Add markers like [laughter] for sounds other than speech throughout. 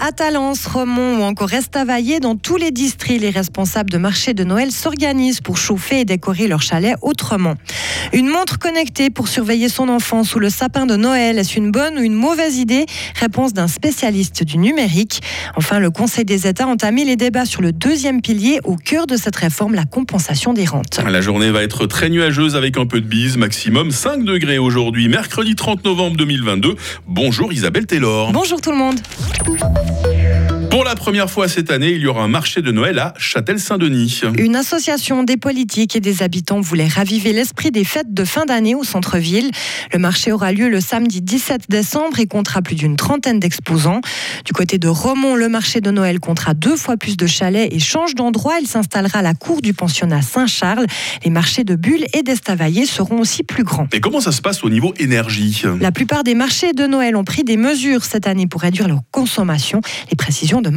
À Talence, Romont ou encore Estavayer, dans tous les districts, les responsables de marchés de Noël s'organisent pour chauffer et décorer leur chalet autrement. Une montre connectée pour surveiller son enfant sous le sapin de Noël, est-ce une bonne ou une mauvaise idée? Réponse d'un spécialiste du numérique. Enfin, le Conseil des États a entamé les débats sur le deuxième pilier au cœur de cette réforme, la compensation des rentes. La journée va être très nuageuse avec un peu de bise, maximum 5 degrés aujourd'hui, mercredi 30 novembre 2022. Bonjour Isabelle Taylor. Bonjour tout le monde. Pour la première fois cette année, il y aura un marché de Noël à Châtel-Saint-Denis. Une association des politiques et des habitants voulait raviver l'esprit des fêtes de fin d'année au centre-ville. Le marché aura lieu le samedi 17 décembre et comptera plus d'une trentaine d'exposants. Du côté de Romont, le marché de Noël comptera deux fois plus de chalets et change d'endroit. Il s'installera à la cour du pensionnat Saint-Charles. Les marchés de Bulle et d'Estavayer seront aussi plus grands. Et comment ça se passe au niveau énergie? La plupart des marchés de Noël ont pris des mesures cette année pour réduire leur consommation. Les précisions de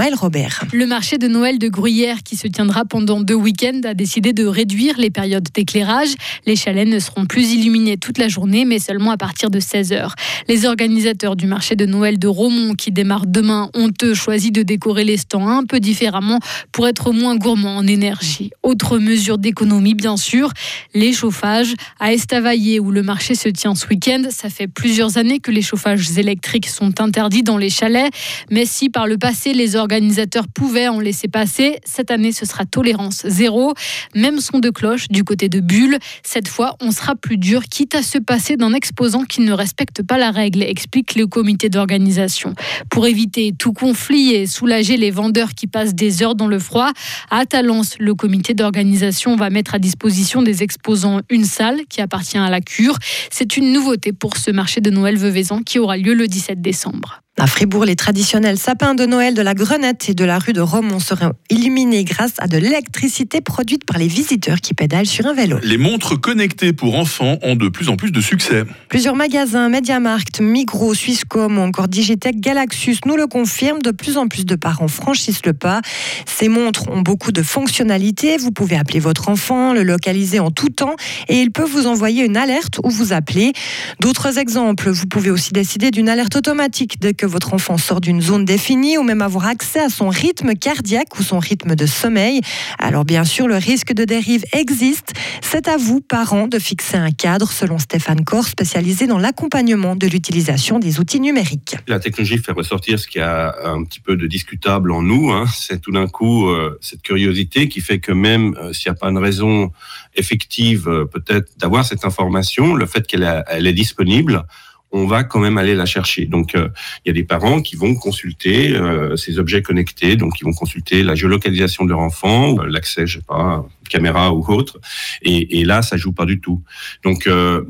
Le marché de Noël de Gruyère, qui se tiendra pendant deux week-ends, a décidé de réduire les périodes d'éclairage. Les chalets ne seront plus illuminés toute la journée, mais seulement à partir de 16 h Les organisateurs du marché de Noël de Romont, qui démarre demain, ont eux choisi de décorer les stands un peu différemment pour être moins gourmands en énergie. Autre mesure d'économie, bien sûr, les chauffages. À Estavayer, où le marché se tient ce week-end, ça fait plusieurs années que les chauffages électriques sont interdits dans les chalets. Mais si par le passé, les organisateurs pouvaient en laisser passer. Cette année, ce sera tolérance zéro. Même son de cloche du côté de Bulle. Cette fois, on sera plus dur, quitte à se passer d'un exposant qui ne respecte pas la règle, explique le comité d'organisation. Pour éviter tout conflit et soulager les vendeurs qui passent des heures dans le froid, à Talence, le comité d'organisation va mettre à disposition des exposants une salle qui appartient à la cure. C'est une nouveauté pour ce marché de Noël Veuvezan qui aura lieu le 17 décembre. À Fribourg, les traditionnels sapins de Noël de la Grenette et de la rue de Romont seront illuminés grâce à de l'électricité produite par les visiteurs qui pédalent sur un vélo. Les montres connectées pour enfants ont de plus en plus de succès. Plusieurs magasins, Mediamarkt, Migros, Swisscom ou encore Digitech Galaxus nous le confirment. De plus en plus de parents franchissent le pas. Ces montres ont beaucoup de fonctionnalités. Vous pouvez appeler votre enfant, le localiser en tout temps et il peut vous envoyer une alerte ou vous appeler. D'autres exemples, vous pouvez aussi décider d'une alerte automatique dès que votre enfant sort d'une zone définie ou même avoir accès à son rythme cardiaque ou son rythme de sommeil. Alors bien sûr, le risque de dérive existe. C'est à vous, parents, de fixer un cadre, selon Stéphane Corr, spécialisé dans l'accompagnement de l'utilisation des outils numériques. La technologie fait ressortir ce qui a un petit peu de discutable en nous. Hein. C'est tout d'un coup euh, cette curiosité qui fait que même euh, s'il n'y a pas une raison effective, euh, peut-être d'avoir cette information, le fait qu'elle est disponible, on va quand même aller la chercher. Donc, euh, il y a des parents qui vont consulter euh, ces objets connectés, donc ils vont consulter la géolocalisation de leur enfant, euh, l'accès, je sais pas, caméra ou autre. Et, et, là, ça joue pas du tout. Donc,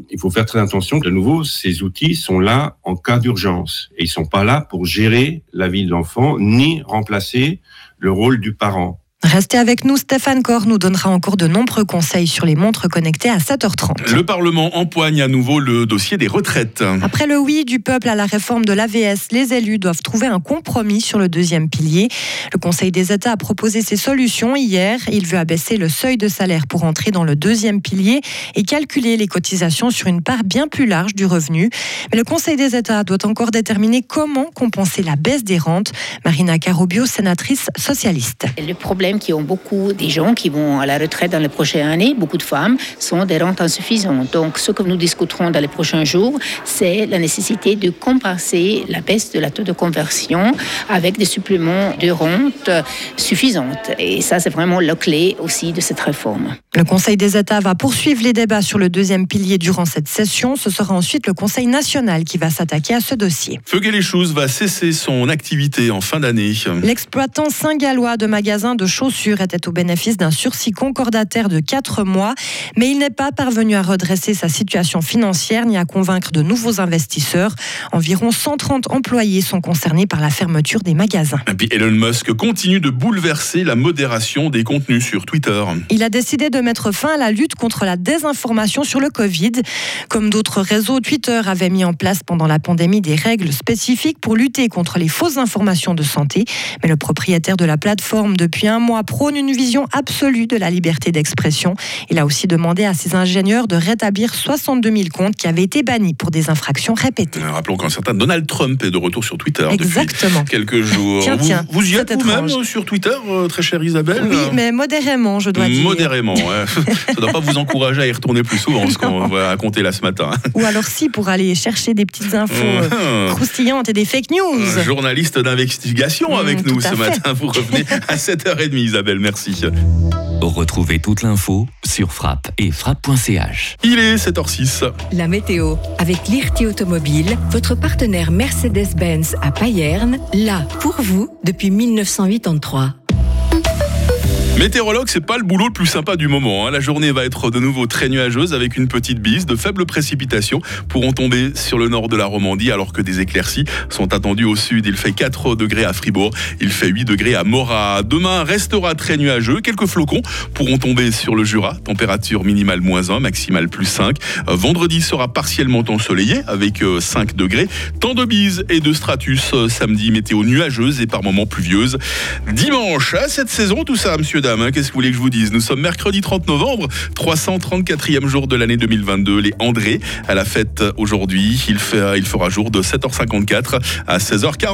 il faut faire très attention. De nouveau, ces outils sont là en cas d'urgence et ils sont pas là pour gérer la vie de l'enfant ni remplacer le rôle du parent. Restez avec nous, Stéphane Corr nous donnera encore de nombreux conseils sur les montres connectées à 7h30. Le Parlement empoigne à nouveau le dossier des retraites. Après le oui du peuple à la réforme de l'AVS, les élus doivent trouver un compromis sur le deuxième pilier. Le Conseil des États a proposé ses solutions hier. Il veut abaisser le seuil de salaire pour entrer dans le deuxième pilier et calculer les cotisations sur une part bien plus large du revenu. Mais le Conseil des États doit encore déterminer comment compenser la baisse des rentes. Marina Carobio, sénatrice socialiste. Le problème qui ont beaucoup des gens qui vont à la retraite dans les prochaines années, beaucoup de femmes, sont des rentes insuffisantes. Donc, ce que nous discuterons dans les prochains jours, c'est la nécessité de compenser la baisse de la taux de conversion avec des suppléments de rente suffisantes. Et ça, c'est vraiment la clé aussi de cette réforme. Le Conseil des États va poursuivre les débats sur le deuxième pilier durant cette session. Ce sera ensuite le Conseil national qui va s'attaquer à ce dossier. Feuguet les choses va cesser son activité en fin d'année. L'exploitant saint-gallois de magasins de chaussures était au bénéfice d'un sursis concordataire de 4 mois, mais il n'est pas parvenu à redresser sa situation financière ni à convaincre de nouveaux investisseurs. Environ 130 employés sont concernés par la fermeture des magasins. Et puis Elon Musk continue de bouleverser la modération des contenus sur Twitter. Il a décidé de mettre fin à la lutte contre la désinformation sur le Covid. Comme d'autres réseaux, Twitter avait mis en place pendant la pandémie des règles spécifiques pour lutter contre les fausses informations de santé. Mais le propriétaire de la plateforme, depuis un mois, mois, prône une vision absolue de la liberté d'expression. Il a aussi demandé à ses ingénieurs de rétablir 62 000 comptes qui avaient été bannis pour des infractions répétées. Euh, Rappelons qu'un certain Donald Trump est de retour sur Twitter Exactement. depuis quelques jours. Tiens, vous, tiens, vous y êtes vous-même euh, sur Twitter, euh, très chère Isabelle Oui, mais modérément, je dois dire. Modérément, ouais. [laughs] ça ne doit pas vous encourager à y retourner plus souvent, ce qu'on va raconter là ce matin. Ou alors si, pour aller chercher des petites infos euh, croustillantes et des fake news. Un journaliste d'investigation Mmh, avec nous ce fait. matin. Vous revenez à [laughs] 7h30, Isabelle, merci. Retrouvez toute l'info sur frappe et frappe.ch. Il est 7h06. La météo avec Lirti Automobile, votre partenaire Mercedes-Benz à Payerne, là pour vous depuis 1983. Météorologue, c'est pas le boulot le plus sympa du moment. hein. La journée va être de nouveau très nuageuse avec une petite bise. De faibles précipitations pourront tomber sur le nord de la Romandie alors que des éclaircies sont attendues au sud. Il fait 4 degrés à Fribourg, il fait 8 degrés à Morat. Demain restera très nuageux. Quelques flocons pourront tomber sur le Jura. Température minimale moins 1, maximale plus 5. Euh, Vendredi sera partiellement ensoleillé avec euh, 5 degrés. Temps de bise et de stratus. Euh, Samedi, météo nuageuse et par moments pluvieuse. Dimanche, à cette saison, tout ça, monsieur, hein, qu'est-ce que vous voulez que je vous dise? Nous sommes mercredi 30 novembre, 334e jour de l'année 2022. Les André à la fête aujourd'hui. Il, fait, il fera jour de 7h54 à 16h40.